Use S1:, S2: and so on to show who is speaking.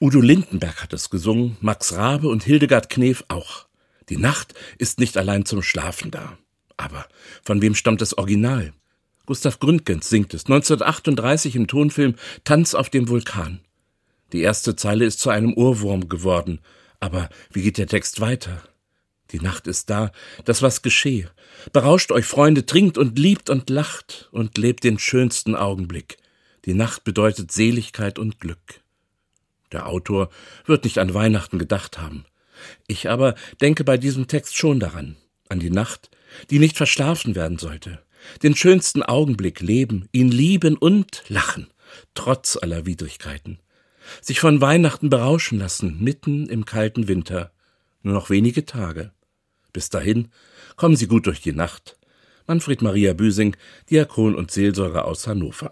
S1: Udo Lindenberg hat es gesungen, Max Rabe und Hildegard Knef auch. Die Nacht ist nicht allein zum Schlafen da. Aber von wem stammt das Original? Gustav Gründgens singt es 1938 im Tonfilm Tanz auf dem Vulkan. Die erste Zeile ist zu einem Ohrwurm geworden. Aber wie geht der Text weiter? Die Nacht ist da, das was geschehe. Berauscht euch, Freunde, trinkt und liebt und lacht und lebt den schönsten Augenblick. Die Nacht bedeutet Seligkeit und Glück. Der Autor wird nicht an Weihnachten gedacht haben. Ich aber denke bei diesem Text schon daran, an die Nacht, die nicht verschlafen werden sollte, den schönsten Augenblick leben, ihn lieben und lachen, trotz aller Widrigkeiten, sich von Weihnachten berauschen lassen, mitten im kalten Winter, nur noch wenige Tage. Bis dahin, kommen Sie gut durch die Nacht. Manfred Maria Büsing, Diakon und Seelsorger aus Hannover.